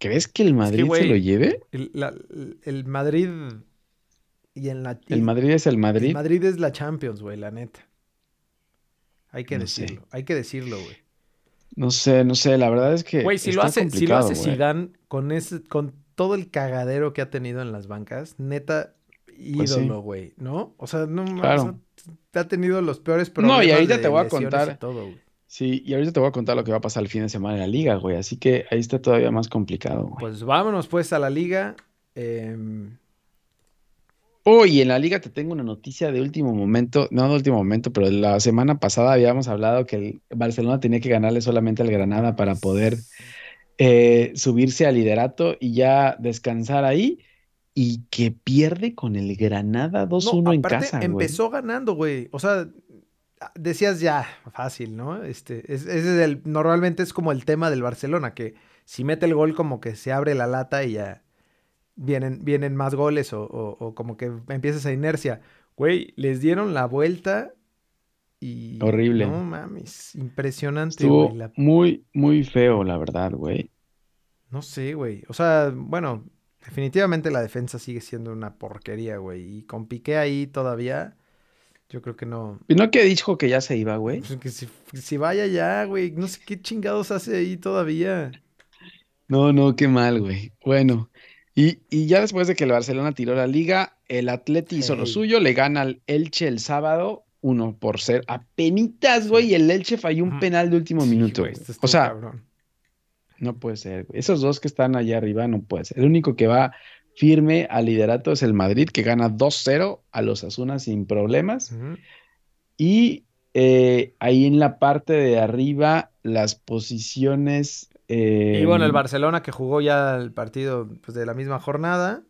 ¿Crees que el Madrid se lo lleve? El, la- el Madrid y en la El Madrid es el el Madrid. Madrid es la Champions, güey, la neta. Hay que No sé. decirlo, hay que decirlo, güey. No sé, no sé, la verdad es que Güey, si lo hace, si lo hace. Zidane con ese, con todo el cagadero que ha tenido en las bancas, neta Pues sí. ídolo, güey, ¿no? O sea, no Claro. o sea, ha tenido los peores No, y problemas ahorita te voy a contar. todo. Sí, y ahorita te voy a contar lo que va a pasar el fin de semana en la liga, güey. Así que ahí está todavía más complicado, güey. Pues vámonos pues a la liga. em, Hoy en la liga te tengo una noticia de último momento, no de último momento, pero la semana pasada habíamos hablado que el Barcelona tenía que ganarle solamente al Granada para poder eh, subirse al liderato y ya descansar ahí. Y que pierde con el Granada 2-1 no, en casa, güey. empezó ganando, güey. O sea, decías ya, fácil, ¿no? Este, ese es el, normalmente es como el tema del Barcelona, que si mete el gol como que se abre la lata y ya vienen, vienen más goles o, o como que empieza esa inercia. Güey, les dieron la vuelta y... Horrible. No mames, impresionante. Estuvo muy, muy feo, la verdad, güey. No sé, güey. O sea, bueno, definitivamente la defensa sigue siendo una porquería, güey. Y con Piqué ahí todavía, yo creo que no. ¿Y no que dijo que ya se iba, güey? Pues que si, vaya ya, güey. No sé qué chingados hace ahí todavía. No, no, qué mal, güey. Bueno. Y, ya después de que el Barcelona tiró la liga, el Atleti hizo lo suyo, le gana al Elche el sábado, uno por ser. Apenitas, güey, y el Elche falló un penal de último minuto. Güey. O sea, no puede ser. Esos dos que están allá arriba no puede ser. El único que va firme al liderato es el Madrid, que gana 2-0 a los Asunas sin problemas. Y eh, ahí en la parte de arriba, las posiciones. y bueno, el Barcelona que jugó ya el partido pues, de la misma jornada.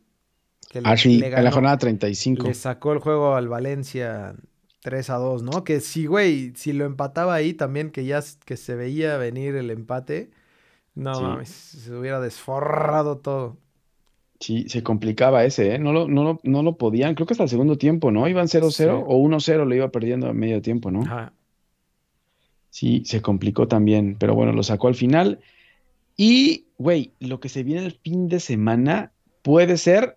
Que ah, sí, en la jornada 35. Le sacó el juego al Valencia 3 a 2, ¿no? Que si, güey, si lo empataba ahí también, que ya que se veía venir el empate, no mames, se hubiera desforrado todo. Sí, se complicaba ese, ¿eh? No lo, no, no lo podían, creo que hasta el segundo tiempo, ¿no? Iban 0-0 o 1-0 lo iba perdiendo a medio tiempo, ¿no? Ajá. Sí, se complicó también, pero bueno, lo sacó al final. Y, güey, lo que se viene el fin de semana puede ser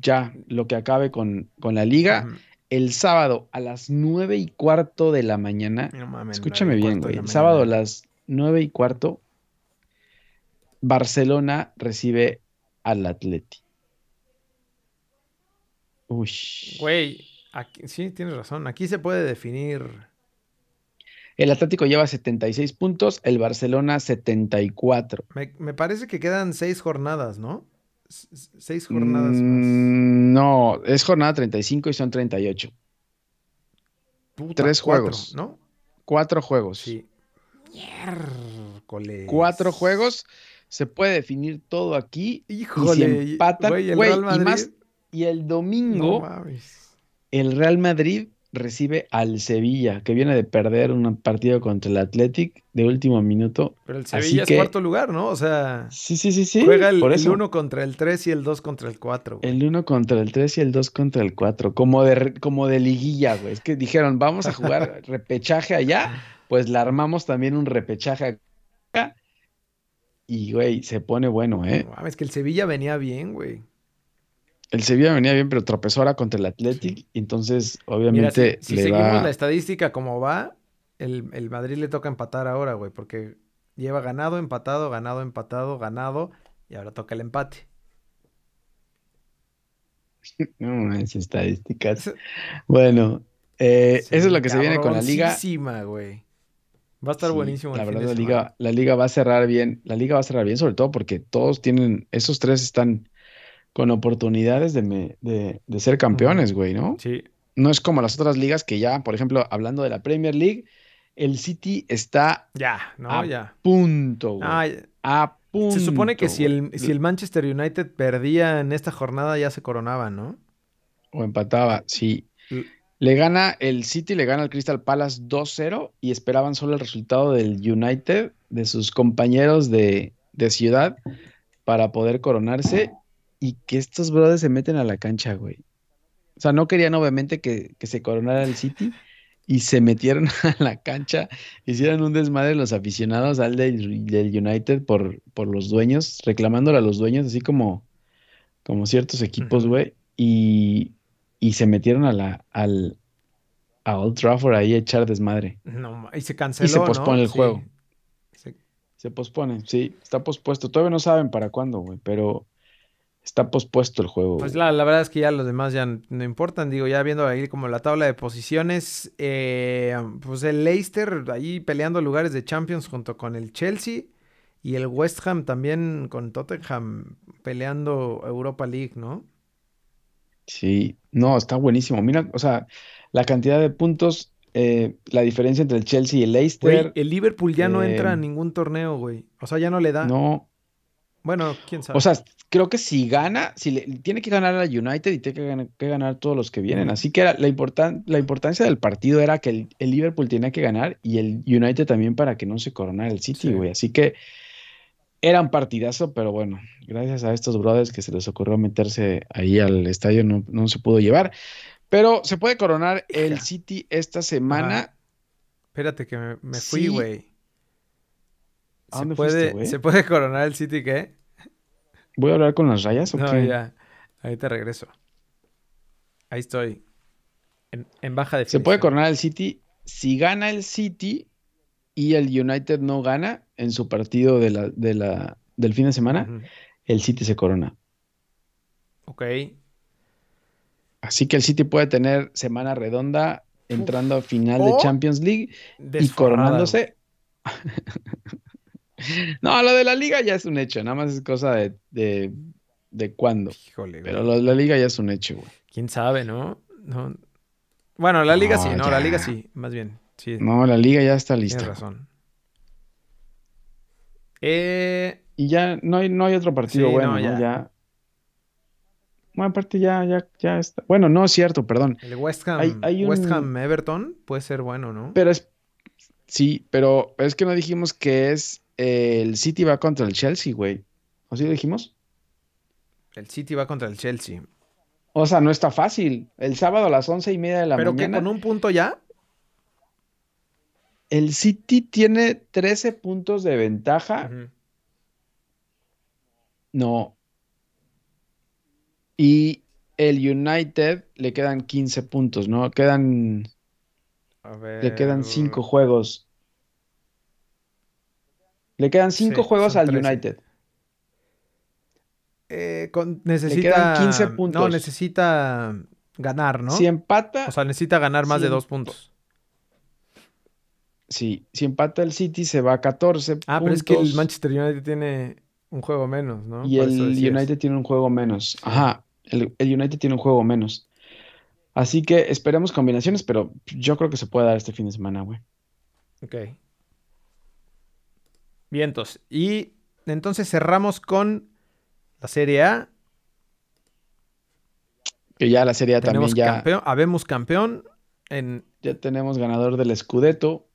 ya lo que acabe con, con la liga. El sábado a las nueve y cuarto de la mañana. escúchame bien, güey. El sábado a las nueve y cuarto Barcelona recibe al Atleti. Uy. Güey, sí, tienes razón. Aquí se puede definir. El Atlético lleva 76 puntos, el Barcelona 74. Me, me parece que quedan seis jornadas, ¿no? seis jornadas más. Mm, no, es jornada 35 y son 38. Tres juegos. ¿no? Cuatro juegos. Sí. Cuatro juegos se puede definir todo aquí. Híjole, y güey, y, más, y el domingo, el Real Madrid recibe al Sevilla, que viene de perder un partido contra el Athletic de último minuto. Pero el Sevilla es cuarto lugar, ¿no? O sea, sí, sí, sí, sí. Juega el, 1 contra el 3 y el 2 contra el 4. El 1 contra el 3 y el 2 contra el 4, como de, como de liguilla, güey. Es que dijeron, vamos a jugar repechaje allá, pues la armamos también un repechaje acá y, güey, se pone bueno, ¿eh? No, es que el Sevilla venía bien, güey. El Sevilla venía bien, pero tropezó ahora contra el Athletic. Entonces, obviamente. si, seguimos la estadística como va, el, Madrid le toca empatar ahora, güey, porque lleva ganado, empatado, ganado, empatado, ganado, y ahora toca el empate. No es estadísticas. Bueno, eh, eso es lo que se viene con la liga. güey. Va a estar buenísimo. La verdad, la liga, la liga va a cerrar bien. La liga va a cerrar bien, sobre todo porque todos tienen, esos tres están con oportunidades de, de, ser campeones, güey, ¿no? Sí. No es como las otras ligas que ya, por ejemplo, hablando de la Premier League, el City está ya, no, a ya. punto, güey. Ah, a punto. Se supone que si el, si el Manchester United perdía en esta jornada ya se coronaba, ¿no? O empataba, sí. Le gana el City, le gana al Crystal Palace 2-0 y esperaban solo el resultado del United, de sus compañeros de, ciudad, para poder coronarse y que estos brothers se meten a la cancha, güey. O sea, no querían obviamente que, se coronara el City y se metieron a la cancha, hicieron un desmadre los aficionados al del, United por, por los dueños, reclamándole a los dueños, así como, como ciertos equipos, güey. Y, y se metieron a la al a Old Trafford ahí a echar desmadre. No, y se canceló. Y se pospone el juego. Se... pospone, sí, está pospuesto. Todavía no saben para cuándo, güey, pero está pospuesto el juego. Pues la, la, verdad es que ya los demás ya no importan. Digo, ya viendo ahí como la tabla de posiciones, eh, pues el Leicester ahí peleando lugares de Champions junto con el Chelsea y el West Ham también con Tottenham peleando Europa League, ¿no? Sí, no, está buenísimo. Mira, o sea, la cantidad de puntos, eh, la diferencia entre el Chelsea y el Leicester. el Liverpool ya no entra a eh, ningún torneo, güey. O sea, ya no le da. No, Bueno, quién sabe. O sea, creo que si gana, si le, tiene que ganar a United y tiene que ganar, que ganar todos los que vienen. Así que era la, importan, la importancia del partido era que el, el, Liverpool tenía que ganar y el United también para que no se coronara el City, güey. Así que era un partidazo, pero bueno, gracias a estos brothers que se les ocurrió meterse ahí al estadio, no, no se pudo llevar. Pero se puede coronar el City esta semana. Espérate que me, me fui, güey. ¿Se, puede, ¿Se puede coronar el City qué? ¿Voy a hablar con las rayas o no, qué? ya. Ahí te regreso. Ahí estoy. En, en baja definición. Se puede coronar el City. Si gana el City y el United no gana en su partido de la, de la, del fin de semana, uh -huh. el City se corona. Ok. Así que el City puede tener semana redonda entrando Uf. a final de Champions League y coronándose. no, lo de la liga ya es un hecho, nada más es cosa de, de, de cuándo. Híjole, Pero lo de la liga ya es un hecho, güey. ¿Quién sabe, no? no. Bueno, la liga no, sí, no, ya. la liga sí, más bien. Sí. No, la liga ya está lista. Tienes razón. Eh... Y ya no hay, no hay otro partido sí, bueno, no, ya. ya. Bueno, aparte ya, ya, ya está. Bueno, no es cierto, perdón. El West Ham, hay, hay un... West Ham Everton puede ser bueno, ¿no? Pero es. Sí, pero es que no dijimos que es. Eh, el City va contra el Chelsea, güey. ¿O sí lo dijimos? El City va contra el Chelsea. O sea, no está fácil. El sábado a las once y media de la ¿Pero mañana. ¿Pero que con un punto ya? El City tiene 13 puntos de ventaja. Uh -huh. No. Y el United le quedan 15 puntos, ¿no? Quedan. Ver... Le quedan 5 juegos. Le quedan 5 sí, juegos al 13. United. Eh, con, necesita. Le quedan 15 puntos. No, necesita ganar, ¿no? Si empata. O sea, necesita ganar más si de 2 puntos. Sí, si empata el City se va a 14 ah, puntos. pero es que el Manchester United tiene un juego menos, ¿no? Y Por el United tiene un juego menos. Ajá, el, el, United tiene un juego menos. Así que esperemos combinaciones, pero yo creo que se puede dar este fin de semana, güey. Ok. Vientos. Y entonces cerramos con la Serie A. Que ya la Serie A tenemos también ya. Campeón, habemos campeón. En... Ya tenemos ganador del Scudetto.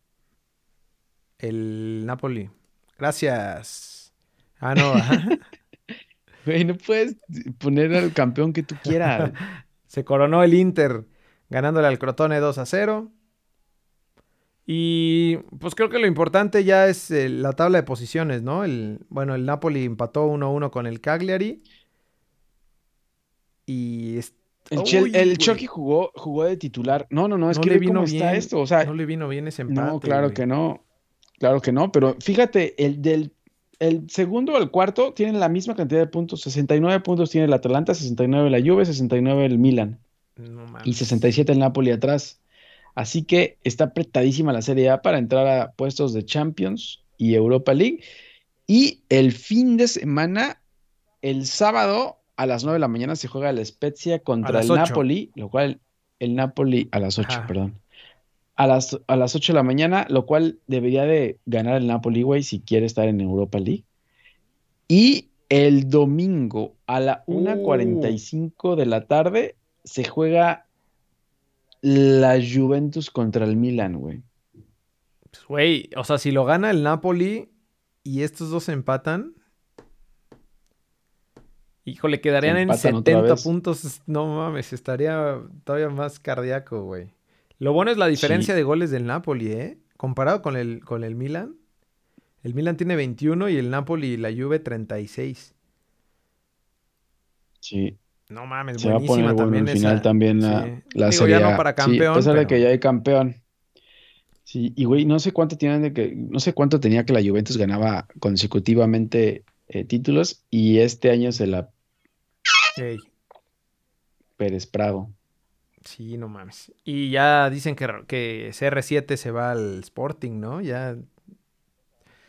El Napoli. Gracias. Ah, no. Güey, no puedes poner al campeón que tú quieras. Se coronó el Inter ganándole al Crotone 2 a 0. Y pues creo que lo importante ya es eh, la tabla de posiciones, ¿no? El, bueno, el Napoli empató 1-1 con el Cagliari. Y... El, Uy, el Chucky jugó, jugó de titular. No, no, no, es no que le vino cómo bien, está esto. O sea, no le vino bien ese empate. No, claro güey. que no. Claro que no, pero fíjate, el del el segundo el cuarto tienen la misma cantidad de puntos. 69 puntos tiene el Atalanta, 69 la Juve, 69 el Milan. No y 67 el Napoli atrás. Así que está apretadísima la Serie A para entrar a puestos de Champions y Europa League. Y el fin de semana, el sábado a las 9 de la mañana se juega la Spezia contra el 8. Napoli, lo cual el Napoli a las 8, ah. perdón. A las, a las 8 de la mañana, lo cual debería de ganar el Napoli, güey, si quiere estar en Europa League. Y el domingo a la 1.45 uh. de la tarde se juega la Juventus contra el Milan, güey. Pues, güey, o sea, si lo gana el Napoli y estos dos empatan, híjole, quedarían en 70 puntos. No mames, estaría todavía más cardíaco, güey. Lo bueno es la diferencia sí. de goles del Napoli, ¿eh? Comparado con el, con el Milan. El Milan tiene 21 y el Napoli y la Juve 36. Sí. No mames, Se buenísima va a poner también al final esa. también la, Sí. la Digo, serie ya no para campeón, Sí, a pesar de que ya hay campeón. Sí, y güey, no sé cuánto tienen de que, no sé cuánto tenía que la Juventus ganaba consecutivamente eh, títulos y este año se la Ey, Pérez Prado. Sí, no mames. Y ya dicen que, que CR7 se va al Sporting, ¿no? Ya,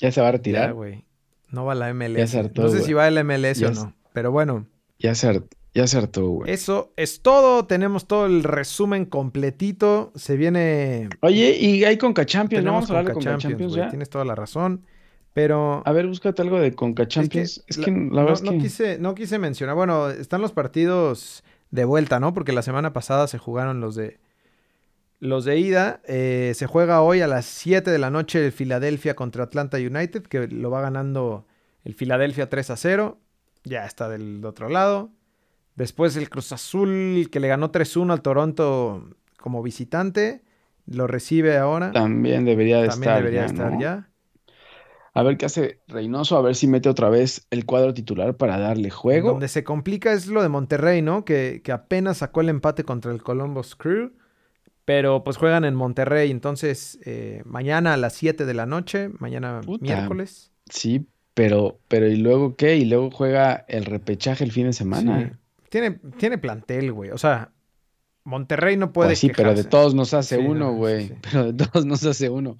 Ya se va a ya, retirar. güey. No va a la MLS. Ya se hartó, no sé si va a la MLS Ya o es- no. Pero bueno, Ya se, ya se hartó, güey. eso es todo. Tenemos todo el resumen completito. Se viene... Oye, y hay Conca Champions, ¿no? Vamos a hablar de Conca Champions, Champions güey, ya. Tienes toda la razón. Pero. A ver, búscate algo de Conca Champions. Es que, la, verdad no, quise, no quise mencionar. Bueno, están los partidos de vuelta, ¿no? Porque la semana pasada se jugaron los de. Los de ida. Eh, se juega hoy a las 7 de la noche el Philadelphia contra Atlanta United, que lo va ganando el Philadelphia 3 a 0. Ya está del otro lado. Después el Cruz Azul, que le ganó 3-1 al Toronto como visitante. Lo recibe ahora. También debería de También estar. debería ya, estar ¿no? ya. A ver qué hace Reynoso, a ver si mete otra vez el cuadro titular para darle juego. Donde se complica es lo de Monterrey, ¿no? Que, que apenas sacó el empate contra el Columbus Crew. Pero pues juegan en Monterrey. Entonces, eh, mañana a las 7 de la noche, mañana Puta. miércoles. Sí, pero, pero ¿y luego qué? Y luego juega el repechaje el fin de semana. Sí. Tiene, tiene plantel, güey. O sea, Monterrey no puede Pues sí, pero de todos nos hace Sí, uno, no, güey. sí. Pero de todos nos hace uno.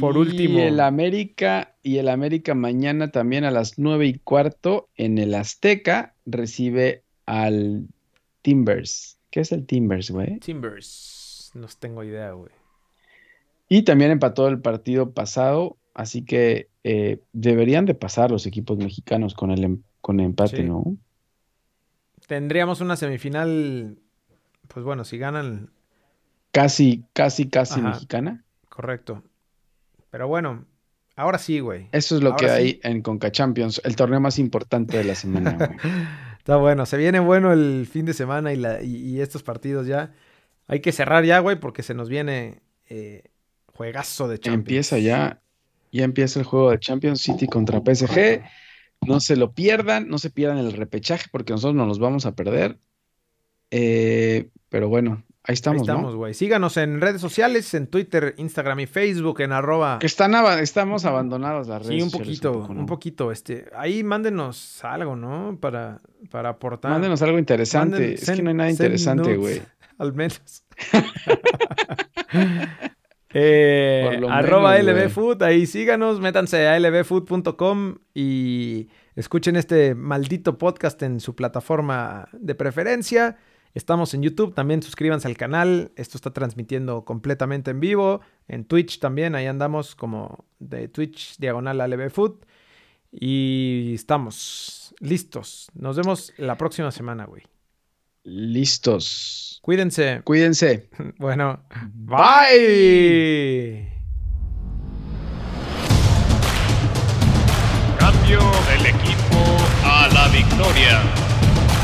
Por Y último- el América, y el América mañana también a las nueve y cuarto en el Azteca recibe al Timbers. ¿Qué es el Timbers, güey? Timbers. No tengo idea, güey. Y también empató el partido pasado, así que eh, deberían de pasar los equipos mexicanos con el, em- con el empate, Sí. ¿no? Tendríamos una semifinal. Pues bueno, si ganan, Casi, casi, casi Ajá. mexicana. correcto. Pero bueno, ahora sí, güey. Eso es lo que hay en Conca Champions, el torneo más importante de la semana, güey. Está bueno, se viene bueno el fin de semana y, la, y, y estos partidos ya. Hay que cerrar ya, güey, porque se nos viene eh, juegazo de Champions. Empieza ya, ya empieza el juego de Champions City contra PSG. No se lo pierdan, no se pierdan el repechaje porque nosotros no nos vamos a perder. Eh, pero bueno, ahí Ahí estamos, estamos, ¿no? güey. Síganos en redes sociales, en Twitter, Instagram y Facebook, en arroba. Que están estamos abandonados las redes Sí, un sociales poquito, poco, un, poquito. Este, ahí mándenos algo, ¿no? Para, para aportar. Mándenos algo interesante. Es que no hay nada interesante, güey. Al menos. Eh, arroba menos, güey. lbfood, ahí síganos, métanse a lbfood.com y escuchen este maldito podcast en su plataforma de preferencia. Estamos en YouTube, también suscríbanse al canal. Esto está transmitiendo completamente en vivo. En Twitch también, ahí andamos como de Twitch diagonal lbfood. Y estamos listos. Nos vemos la próxima semana, güey. Listos. Cuídense. Cuídense. Bueno, bye. Cambio del equipo a la victoria.